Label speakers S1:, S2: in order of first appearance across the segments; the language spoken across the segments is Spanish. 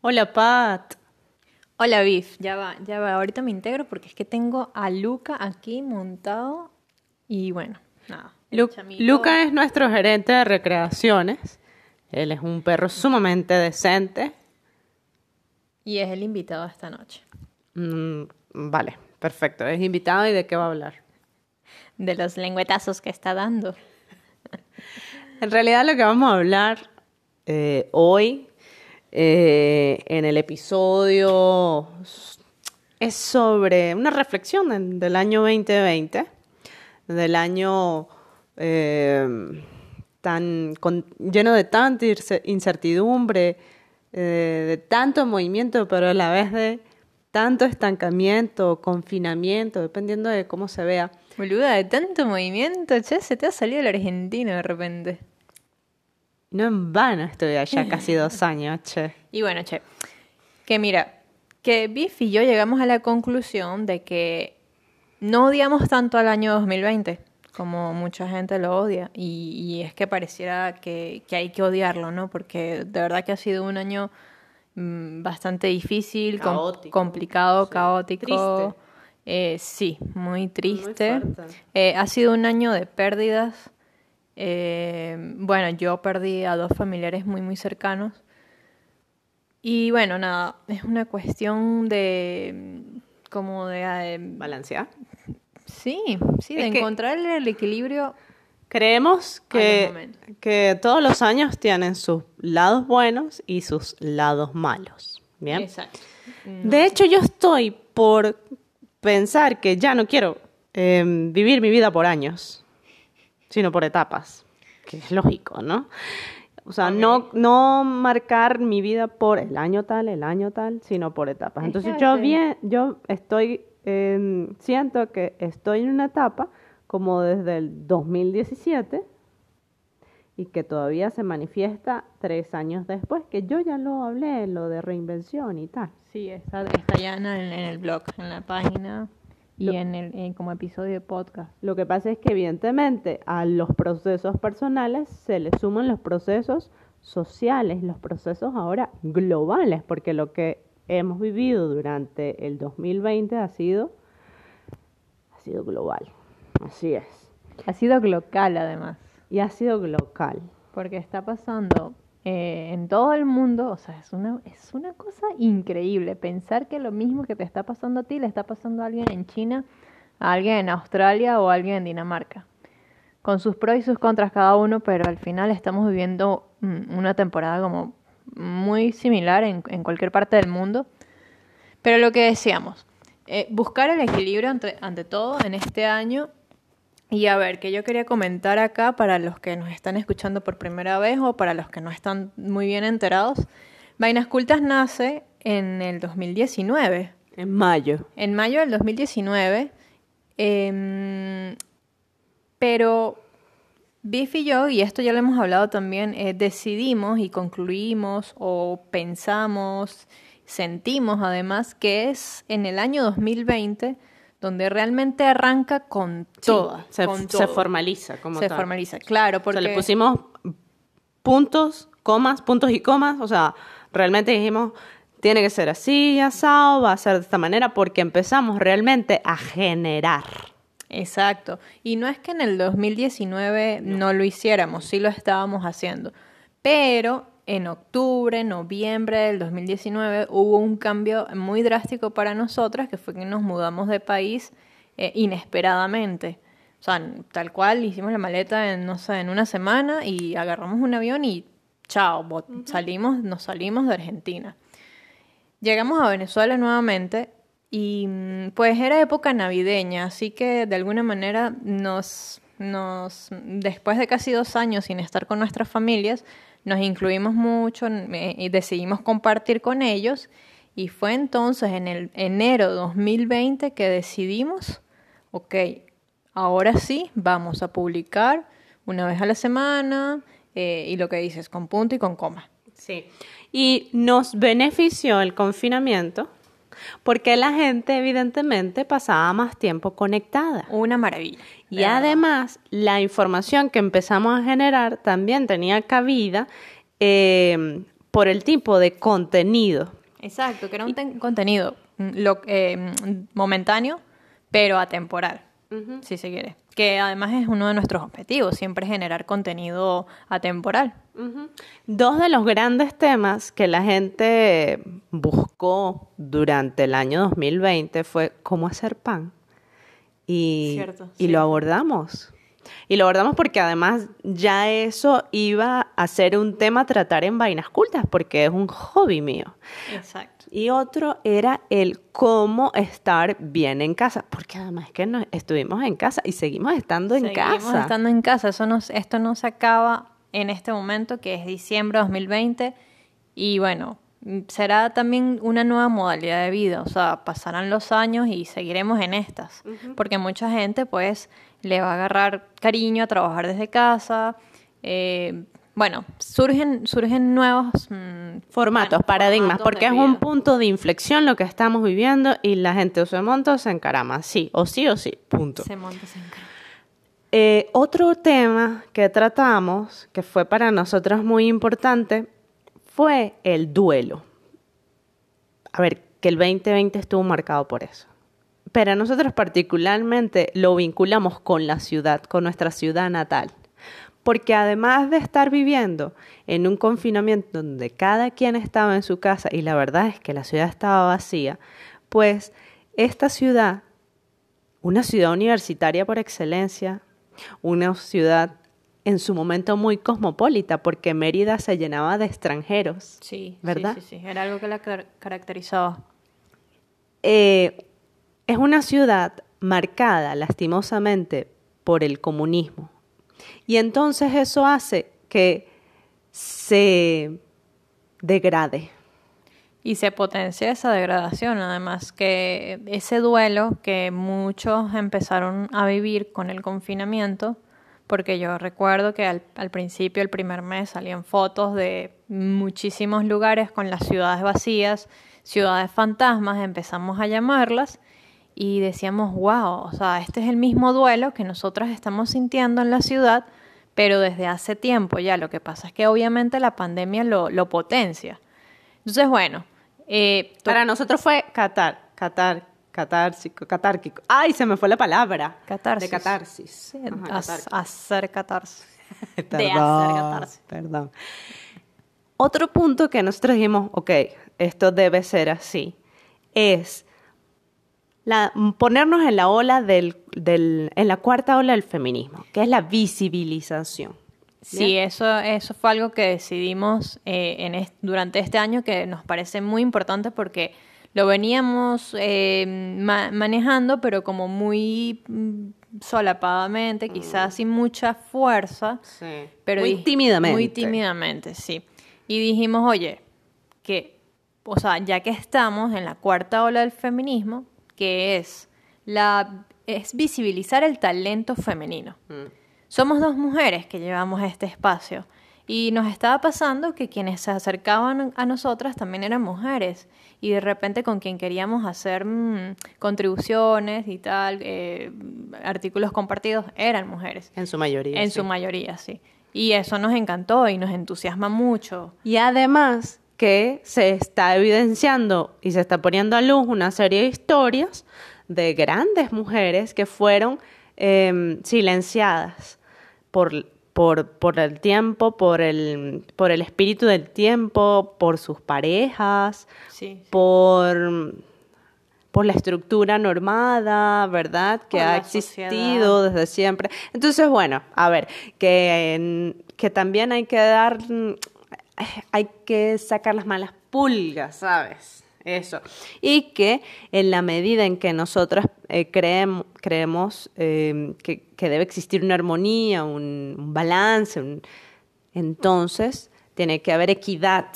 S1: Hola, Pat.
S2: Hola, Biff. Ya va, ya va. Ahorita me integro porque es que tengo a Luca aquí montado. Y bueno, nada.
S1: Lu- Luca es nuestro gerente de recreaciones. Él es un perro sumamente decente.
S2: Y es el invitado de esta noche.
S1: Mm, vale, perfecto. Es invitado y de qué va a hablar.
S2: De los lengüetazos que está dando.
S1: En realidad lo que vamos a hablar eh, hoy eh, en el episodio es sobre una reflexión del año 2020, del año eh, tan lleno de tanta incertidumbre, eh, de tanto movimiento, pero a la vez de tanto estancamiento, confinamiento, dependiendo de cómo se vea.
S2: Boluda, de tanto movimiento, che, se te ha salido el argentino de repente.
S1: No en vano estoy allá casi dos años, che.
S2: Y bueno, che, que mira, que Biff y yo llegamos a la conclusión de que no odiamos tanto al año 2020 como mucha gente lo odia. Y, y es que pareciera que, que hay que odiarlo, ¿no? Porque de verdad que ha sido un año mm, bastante difícil, com- complicado,
S1: Sí.
S2: caótico.
S1: Triste.
S2: Eh, sí, muy triste. Eh, ha sido un año de pérdidas. Eh, bueno, yo perdí a dos familiares muy, muy cercanos. Y bueno, nada, es una cuestión de mm, como de... eh,
S1: Balancear.
S2: sí, sí, de
S1: Es
S2: encontrar el equilibrio.
S1: Creemos que, que todos los años tienen sus lados buenos y sus lados malos. Bien.
S2: Exacto.
S1: De hecho, yo estoy por pensar que ya no quiero eh, vivir mi vida por años, sino por etapas, que es lógico, ¿no? O sea, no, no marcar mi vida por el año tal, el año tal, sino por etapas. Entonces yo bien, yo estoy, eh, siento que estoy en una etapa como desde el 2017 y que todavía se manifiesta tres años después, que yo ya lo hablé, lo de reinvención y tal.
S2: Sí, está, está ya en el, en el blog, en la página y en el en como episodio de podcast.
S1: Lo que pasa es que evidentemente a los procesos personales se le suman los procesos sociales, los procesos ahora globales, porque lo que hemos vivido durante el 2020 ha sido ha sido global. Así es.
S2: Ha sido local además.
S1: Y ha sido local.
S2: Porque está pasando eh, en todo el mundo, o sea, es una, es una cosa increíble pensar que lo mismo que te está pasando a ti le está pasando a alguien en China, a alguien en Australia o a alguien en Dinamarca. Con sus pros y sus contras cada uno, pero al final estamos viviendo mm, una temporada como muy similar en, en cualquier parte del mundo. Pero lo que decíamos, eh, buscar el equilibrio ante, ante todo en este año y a ver, que yo quería comentar acá para los que nos están escuchando por primera vez o para los que no están muy bien enterados. Vainas Cultas nace en el 2019,
S1: En mayo.
S2: en mayo del 2019, em, pero Biff y yo, y esto ya lo hemos hablado también, eh, decidimos y concluimos o pensamos, sentimos además que es en el año 2020 donde realmente arranca con toda,
S1: se,
S2: con
S1: se
S2: todo.
S1: formaliza como
S2: se
S1: tal.
S2: formaliza, claro,
S1: O
S2: porque
S1: sea, le pusimos puntos, comas, puntos y comas. O sea, realmente dijimos, tiene que ser así, asado, va a ser de esta manera, porque empezamos realmente a generar.
S2: Exacto. Y no es que en el 2019 no. lo hiciéramos, sí lo estábamos haciendo. Pero en octubre, noviembre del 2019 hubo un cambio muy drástico para nosotras, que fue que nos mudamos de país eh, inesperadamente. O sea, tal cual, hicimos la maleta en, no sé, en una semana y agarramos un avión y chao, salimos, nos salimos de Argentina. Llegamos a Venezuela nuevamente y mm, pues era época navideña, así que de alguna manera nos, nos, después de casi dos años sin estar con nuestras familias, nos incluimos mucho eh, y decidimos compartir con ellos y fue entonces en el enero de 2020 que decidimos, ok, ahora sí vamos a publicar una vez a la semana eh, y lo que dices, con punto y con coma.
S1: Sí. Y nos benefició el confinamiento porque la gente evidentemente pasaba más tiempo conectada.
S2: Una maravilla.
S1: Y además, la información que empezamos a generar también tenía cabida eh, por el tipo de contenido.
S2: Exacto, que era un ten- contenido mm, lo- eh, momentáneo, pero atemporal, si se quiere. Que además es uno de nuestros objetivos, siempre generar contenido atemporal.
S1: Dos de los grandes temas que la gente buscó durante el año 2020 fue cómo hacer pan. Y,
S2: Cierto,
S1: y
S2: sí.
S1: lo abordamos. Y lo abordamos porque además ya eso iba a ser un tema a tratar en Vainas Cultas, porque es un hobby mío.
S2: Exacto.
S1: Y otro era el cómo estar bien en casa, porque además que no, estuvimos en casa y seguimos estando en
S2: Seguimos
S1: casa.
S2: estando en casa. Eso no, esto no se acaba en este momento, que es diciembre de 2020. Y bueno, será también una nueva modalidad de vida. O sea, pasarán los años y seguiremos en estas. Porque mucha gente, pues, le va a agarrar cariño a trabajar desde casa. Eh, bueno, surgen, surgen nuevos mm,
S1: Formatos,
S2: bueno,
S1: paradigmas,
S2: formatos
S1: porque es un punto de inflexión lo que estamos viviendo y la gente o se monta o se encarama, sí, o sí o sí, punto.
S2: Se monta, se encarga.
S1: Eh, otro tema que tratamos, que fue para nosotros muy importante, fue el duelo. A ver, que el 2020 estuvo marcado por eso. Pero nosotros particularmente lo vinculamos con la ciudad, con nuestra ciudad natal. Porque además de estar viviendo en un confinamiento donde cada quien estaba en su casa y la verdad es que la ciudad estaba vacía, pues esta ciudad una ciudad universitaria por excelencia, una ciudad en su momento muy cosmopolita, porque Mérida se llenaba de extranjeros.
S2: Sí,
S1: ¿Verdad?
S2: Sí, sí, sí. Era algo que la car- caracterizaba.
S1: Eh, es una ciudad marcada, lastimosamente, por el comunismo. Y entonces eso hace que se degrade.
S2: Y se potencia esa degradación, además que ese duelo que muchos empezaron a vivir con el confinamiento, porque yo recuerdo que al, al principio, el primer mes, salían fotos de muchísimos lugares con las ciudades vacías, ciudades fantasmas, empezamos a llamarlas, y decíamos, wow, o sea, este es el mismo duelo que nosotras estamos sintiendo en la ciudad, pero desde hace tiempo ya. Lo que pasa es que obviamente la pandemia lo, lo potencia. Entonces, bueno, eh,
S1: Para nosotros fue catar, catar, catársico, catárquico. ¡Ay, se me fue la palabra!
S2: Catarsis.
S1: De catarsis.
S2: sí,
S1: Ajá,
S2: hacer catarsis. de hacer catarsis.
S1: Perdón. Otro punto que nosotros dijimos, ok, esto debe ser así, es la, ponernos en la ola del, del, en la cuarta ola del feminismo, que es la visibilización.
S2: Sí, eso, eso fue algo que decidimos eh, en es- durante este año que nos parece muy importante porque lo veníamos eh, ma- manejando, pero como muy mm, solapadamente, quizás sin mucha fuerza. Pero
S1: Muy tímidamente.
S2: Muy tímidamente, sí. Y dijimos, oye, que, o sea, ya que estamos en la cuarta ola del feminismo, que es la es visibilizar el talento femenino. Somos dos mujeres que llevamos este espacio y nos estaba pasando que quienes se acercaban a nosotras también eran mujeres y de repente con quien queríamos hacer mm, contribuciones y tal, eh, artículos compartidos, eran mujeres.
S1: En su mayoría.
S2: En
S1: sí.
S2: su mayoría, sí. Y eso nos encantó y nos entusiasma mucho.
S1: Y además que se está evidenciando y se está poniendo a luz una serie de historias de grandes mujeres que fueron eh, silenciadas por, por, por el tiempo, por el, por el espíritu del tiempo, por sus parejas,
S2: Sí.
S1: por, por la estructura normada, ¿verdad? Que
S2: Por
S1: ha existido desde siempre. Entonces, bueno, a ver, que, que también hay que dar, hay que sacar las malas pulgas, ¿sabes? Eso. Y que en la medida en que nosotras eh, creem- creemos eh, que, que debe existir una armonía, un, un balance, un- entonces tiene que haber equidad,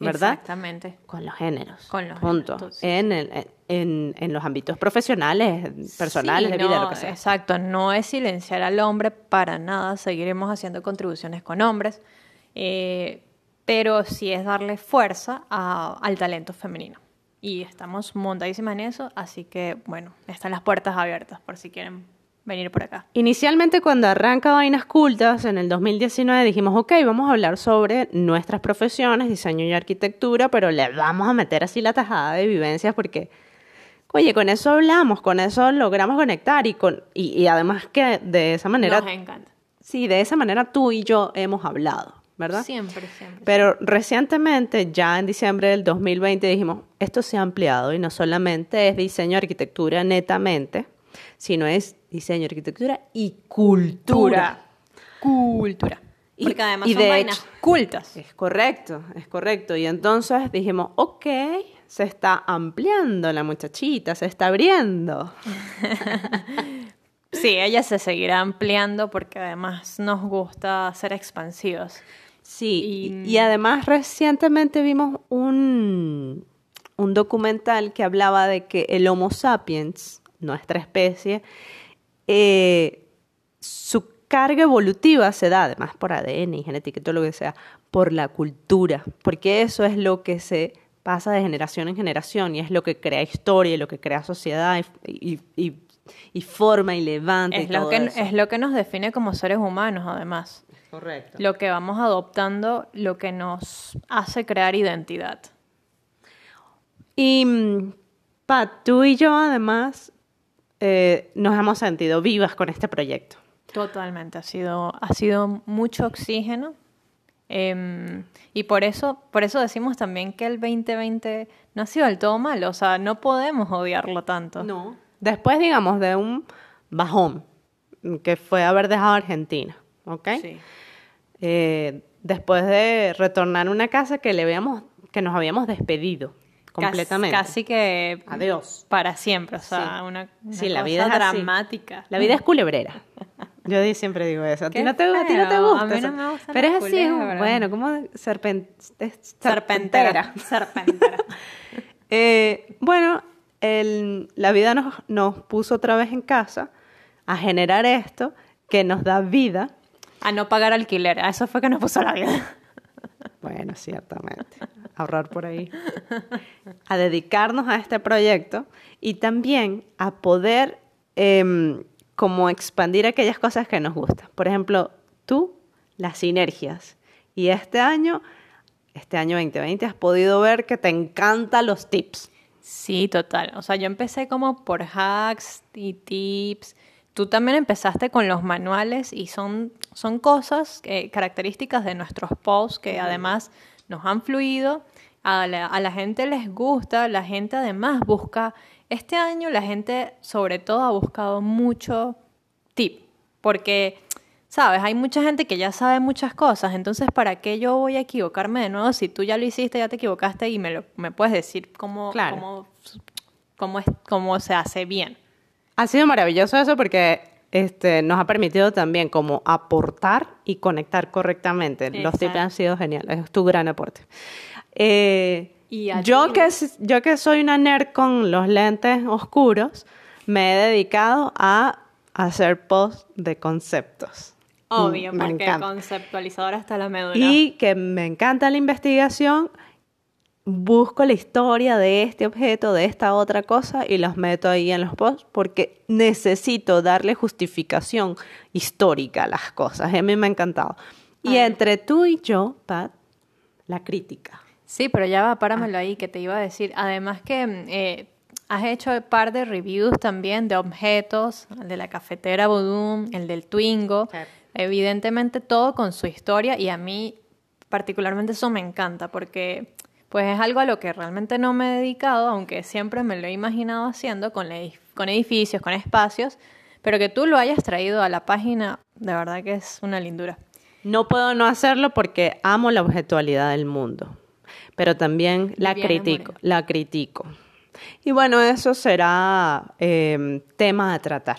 S1: ¿verdad?
S2: Exactamente.
S1: Con los géneros.
S2: Con los
S1: Punto.
S2: géneros,
S1: en, el- en, en los ámbitos profesionales, personales,
S2: Sí,
S1: de vida,
S2: no,
S1: lo que sea.
S2: Exacto, no es silenciar al hombre para nada, seguiremos haciendo contribuciones con hombres, eh, pero sí es darle fuerza a- al talento femenino. Y estamos montadísimas en eso, así que bueno, están las puertas abiertas por si quieren venir por acá.
S1: Inicialmente cuando arranca Vainas Cultas en el 2019 dijimos, ok, vamos a hablar sobre nuestras profesiones, diseño y arquitectura, pero le vamos a meter así la tajada de vivencias porque, oye, con eso hablamos, con eso logramos conectar y, con, y, y además que de esa manera...
S2: Nos encanta.
S1: Sí, de esa manera tú y yo hemos hablado, ¿verdad?
S2: Siempre, siempre.
S1: Pero recientemente, ya en diciembre del 2020, dijimos, esto se ha ampliado y no solamente es diseño arquitectura netamente, sino es diseño, arquitectura y cultura.
S2: Cultura.
S1: Y-
S2: Porque además
S1: y
S2: son
S1: de
S2: vainas
S1: hecho-
S2: cultas.
S1: Es correcto, es correcto. Y entonces dijimos, ok, se está ampliando la muchachita, se está abriendo.
S2: Sí, ella se seguirá ampliando porque además nos gusta ser expansivos.
S1: Sí,
S2: Y-
S1: y, y además recientemente vimos un, un documental que hablaba de que el Homo sapiens, nuestra especie, eh, su carga evolutiva se da, además por ADN y genética y todo lo que sea, por la cultura, porque eso es lo que se pasa de generación en generación y es lo que crea historia, y lo que crea sociedad y, y- y- y forma y levanta. y
S2: Es lo,
S1: todo
S2: que,
S1: eso.
S2: es lo que nos define como seres humanos, además.
S1: Correcto.
S2: Lo que vamos adoptando, lo que nos hace crear identidad.
S1: Y, mm, Pat, tú y yo además eh, nos hemos sentido vivas con este proyecto.
S2: Totalmente, ha sido, ha sido mucho oxígeno. em, y por eso, por eso decimos también que el 2020 no ha sido del todo malo. O sea, no podemos odiarlo tanto.
S1: No. Después, digamos, de un bajón que fue haber dejado Argentina, ¿ok?
S2: Sí.
S1: Eh, después de retornar a una casa que le habíamos, que nos habíamos despedido completamente.
S2: Casi, casi que
S1: Adiós.
S2: para siempre. O sea,
S1: Sí.
S2: una, una
S1: Sí, la
S2: cosa
S1: vida es así.
S2: dramática.
S1: La vida es culebrera. Yo siempre digo eso. A ti no te, a ti no te
S2: feo.
S1: gusta.
S2: A mí no me gustan
S1: Pero es así, bueno, como
S2: Serpentera. Serpentera.
S1: Eh, bueno, el- la vida nos, nos puso otra vez en casa a generar esto que nos da vida.
S2: A no pagar alquiler. A eso fue que nos puso la vida.
S1: Bueno, ciertamente. Ahorrar por ahí. A dedicarnos a este proyecto y también a poder em, como expandir aquellas cosas que nos gustan. Por ejemplo, tú, las sinergias. Y este año, este año 2020, has podido ver que te encantan los tips.
S2: Sí, total. O sea, yo empecé como por hacks y tips. Tú también empezaste con los manuales y son, son cosas, eh, características de nuestros posts que además nos han fluido. A la, a la gente les gusta, la gente además busca. Este año la gente sobre todo ha buscado mucho tip, porque, sabes, hay mucha gente que ya sabe muchas cosas, entonces ¿para qué yo voy a equivocarme de nuevo si tú ya lo hiciste, ya te equivocaste y me, lo, me puedes decir cómo,
S1: Claro.
S2: cómo, cómo, es, cómo se hace bien?
S1: Ha sido maravilloso eso porque este, nos ha permitido también como aportar y conectar correctamente. Los tips
S2: Exacto.
S1: han sido geniales, es tu gran aporte. Eh,
S2: Y
S1: yo, que, yo que soy una nerd con los lentes oscuros, me he dedicado a hacer posts de conceptos.
S2: Obvio,
S1: Mm, me
S2: porque
S1: encanta.
S2: conceptualizador hasta la médula.
S1: Y que me encanta la investigación, busco la historia de este objeto, de esta otra cosa y los meto ahí en los posts porque necesito darle justificación histórica a las cosas. A mí me ha encantado. Y entre tú y yo, Pat, la crítica.
S2: Sí, pero ya va, páramelo ahí, que te iba a decir. Además que eh, has hecho un par de reviews también de objetos, el de la cafetera Voodoo, el del Twingo.
S1: Sí.
S2: Evidentemente todo con su historia y a mí particularmente eso me encanta porque pues es algo a lo que realmente no me he dedicado, aunque siempre me lo he imaginado haciendo con, edif- con edificios, con espacios, pero que tú lo hayas traído a la página, de verdad que es una lindura.
S1: No puedo no hacerlo porque amo la objetualidad del mundo, pero también la
S2: Viviana
S1: critico,
S2: Moreno.
S1: la critico. Y bueno, eso será eh, tema a tratar.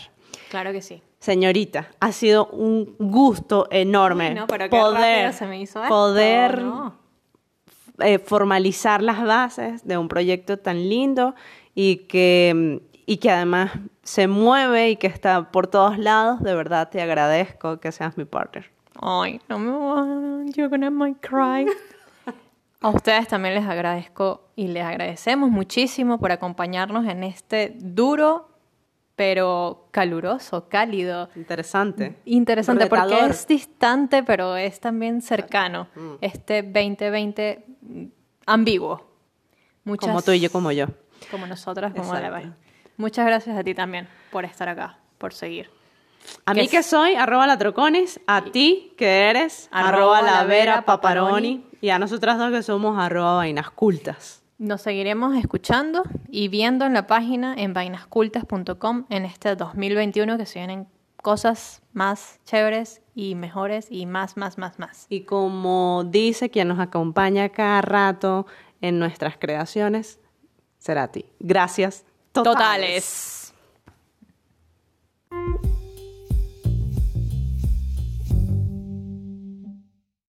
S2: Claro que sí.
S1: Señorita, ha sido un gusto enorme
S2: Ay, no, pero qué
S1: poder,
S2: rápido se me hizo esto,
S1: poder
S2: ¿no?
S1: Eh, formalizar las bases de un proyecto tan lindo y que, y que además se mueve y que está por todos lados. De verdad te agradezco que seas mi partner.
S2: Ay, no me voy, you're gonna cry. A ustedes también les agradezco y les agradecemos muchísimo por acompañarnos en este duro pero caluroso, cálido.
S1: Interesante.
S2: Interesante porque es distante, pero es también cercano.
S1: Mm.
S2: Este 2020 mm, ambiguo. Muchas,
S1: Como tú y yo, como yo.
S2: Como nosotras, como la. Muchas gracias a ti también por estar acá, por seguir.
S1: A mí
S2: es-
S1: que soy, arroba la troconis. A ti que eres,
S2: Arroba
S1: arroba la vera paparoni. Y a nosotras dos que somos arroba vainas cultas.
S2: Nos seguiremos escuchando y viendo en la página en vainascultas.com en este 2021 que se vienen cosas más chéveres y mejores y más, más, más, más.
S1: Y como dice quien nos acompaña cada rato en nuestras creaciones, será a ti. Gracias.
S2: Totales.